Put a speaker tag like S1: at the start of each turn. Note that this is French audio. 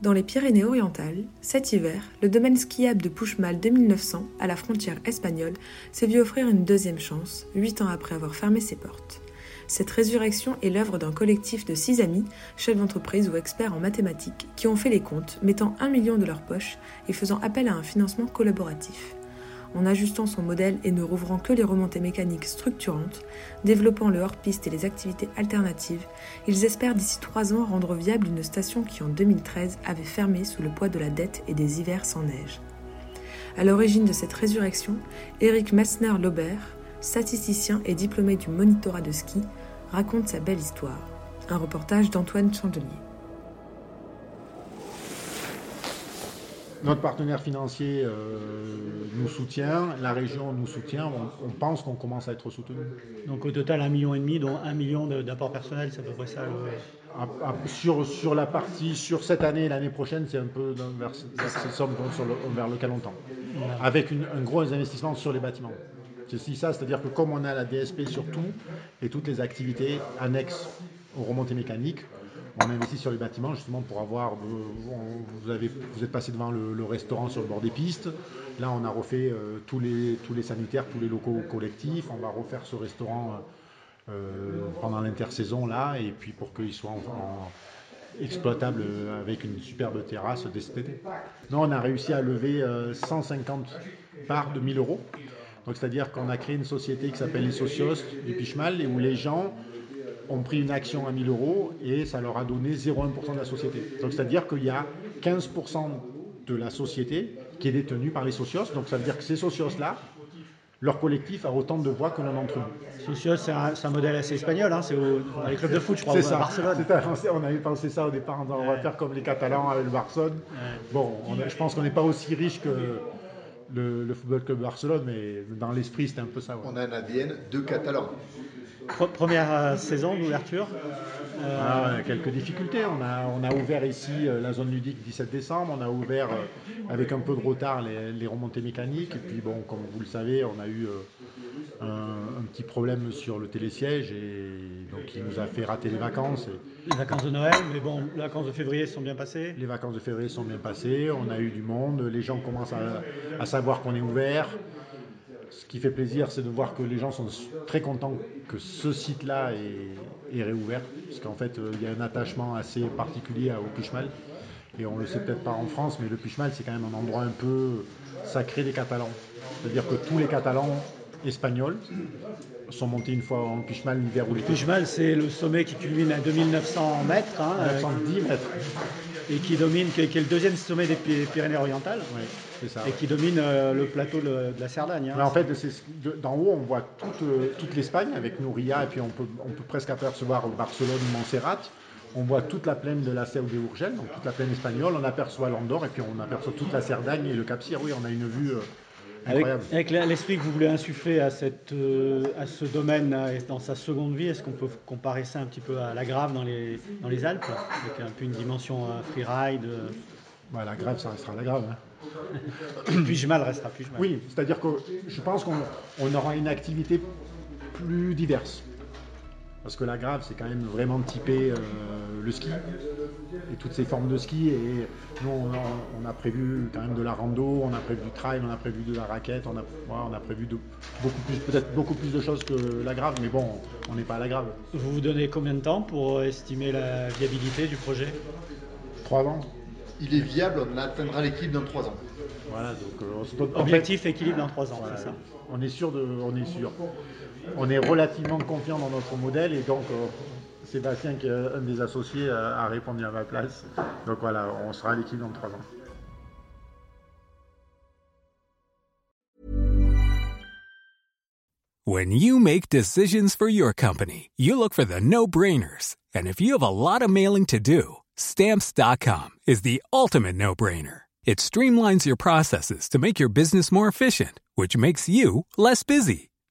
S1: Dans les Pyrénées-Orientales, cet hiver, le domaine skiable de Puigmal 2900, à la frontière espagnole, s'est vu offrir une deuxième chance, huit ans après avoir fermé ses portes. Cette résurrection est l'œuvre d'un collectif de six amis, chefs d'entreprise ou experts en mathématiques, qui ont fait les comptes, mettant un million de leur poche et faisant appel à un financement collaboratif en ajustant son modèle et ne rouvrant que les remontées mécaniques structurantes, développant le hors-piste et les activités alternatives, ils espèrent d'ici trois ans rendre viable une station qui en 2013 avait fermé sous le poids de la dette et des hivers sans neige. À l'origine de cette résurrection, Eric Messner-Lobert, statisticien et diplômé du monitorat de ski, raconte sa belle histoire. Un reportage d'Antoine Chandelier.
S2: Notre partenaire financier euh, nous soutient, la région nous soutient, on, on pense qu'on commence à être soutenu.
S3: Donc au total, un million et demi, dont un million de- d'apport personnel, c'est à peu près ça. le-
S2: sur, sur la partie, sur cette année et l'année prochaine, c'est un peu vers, vers cette somme dont- sur le- vers lequel on tend. Avec une- un gros investissement sur les bâtiments. C'est ça, c'est-à-dire que comme on a la DSP sur tout et toutes les activités annexes aux remontées mécaniques, on investit sur les bâtiments justement pour avoir. vous, êtes passé devant le, restaurant sur le bord des pistes. Là, on a refait euh, tous, les, sanitaires, tous les locaux collectifs. On va refaire ce restaurant euh, euh, pendant l'intersaison là, et puis pour qu'il soit exploitable avec une superbe terrasse dès. Non, on a réussi à lever euh, 150 parts de 1000 euros. Donc c'est-à-dire qu'on a créé une société qui s'appelle les Socios du Pichmal et où les gens ont pris une action à 1000 euros et ça leur a donné 0,1% de la société. Donc c'est-à-dire qu'il y a 15% de la société qui est détenue par les socios. Donc ça veut dire que ces socios-là, leur collectif a autant de voix que l'un d'entre nous.
S3: Socios, c'est un, c'est un modèle assez espagnol, hein, c'est les clubs de foot, je crois,
S2: C'est
S3: à. Barcelone.
S2: On avait pensé ça au départ, on va
S3: Ouais.
S2: faire comme les Catalans avec le Barcelone. Bon, on a- je pense qu'on n'est pas aussi riche que le, le Football Club Barcelone, mais dans l'esprit, c'était un peu ça. ouais.
S4: On a un ADN de Catalan.
S3: Pre- Première euh, saison d'ouverture. Euh,
S2: Ah, quelques difficultés. On a, on a ouvert ici euh, la zone ludique 17 décembre. On a ouvert euh, avec un peu de retard les, les remontées mécaniques. Et puis, bon, comme vous le savez, on a eu un, un petit problème sur le télésiège et donc il nous a fait rater les vacances. Et
S3: les vacances de Noël, mais bon, les vacances de février sont bien passées.
S2: les vacances de février sont bien passées. On a eu du monde. Les gens commencent à, à savoir qu'on est ouvert. Ce qui fait plaisir, c'est de voir que les gens sont très contents que ce site-là est, est réouvert. Parce qu'en fait, euh, il y a un attachement assez particulier au Puigmal. Et on ne le sait peut-être pas en France, mais le Puigmal, c'est quand même un endroit un peu sacré des Catalans. C'est-à-dire que tous les Catalans espagnols sont montés une fois en Puigmal l'hiver ou l'été.
S3: Puigmal, c'est le sommet qui culmine à 2900 mètres hein, euh,
S2: 910 mètres.
S3: Et qui domine, qui est, qui est le deuxième sommet des Py- Pyrénées-Orientales
S2: Oui, c'est ça.
S3: et qui domine euh, le plateau de, de la Cerdagne. hein.
S2: Mais en fait, d'en haut, on voit toute, euh, toute l'Espagne avec Nouria, et puis on peut, on peut presque apercevoir Barcelone, Montserrat. On voit toute la plaine de la Seu de Urgel, donc toute la plaine espagnole. On aperçoit l'Andorre, et puis on aperçoit toute la Cerdagne et le Cap Cyr. Oui, on a une vue euh,
S3: Avec, l'esprit que vous voulez insuffler à, cette, euh, à ce domaine dans sa seconde vie, est-ce qu'on peut comparer ça un petit peu à la Grave dans les, dans les Alpes, avec un peu une dimension euh, freeride euh,
S2: Bah, la grève, ça restera la grève. hein.
S3: Puigmal restera Puigmal.
S2: Oui, c'est-à-dire que je pense qu'on on aura une activité plus diverse. Parce que la grave, c'est quand même vraiment typé euh, le ski et toutes ces formes de ski. Et nous, on a, on a prévu quand même de la rando, on a prévu du trail, on a prévu de la raquette, on a, on a prévu de, beaucoup plus, peut-être beaucoup plus de choses que la grave. Mais bon, on n'est pas à la grave.
S3: Vous vous donnez combien de temps pour estimer la viabilité du projet?
S2: Trois ans.
S4: il est viable, on atteindra l'équilibre dans 3 ans.
S2: Voilà, donc euh, on se donne- en
S3: Objectif équilibre dans 3 ans,
S2: Voilà.
S3: c'est ça?
S2: On est sûr de, on est sûr. On est relativement confiant dans notre modèle et donc euh, Sébastien, qui est un des associés, euh, a répondu à ma place. Donc voilà, on sera à l'équilibre dans trois ans.
S5: When you make decisions for your company, you look for the no-brainers. And if you have a lot of mailing to do, stamps.com is the ultimate no-brainer. It streamlines your processes to make your business more efficient, which makes you less busy.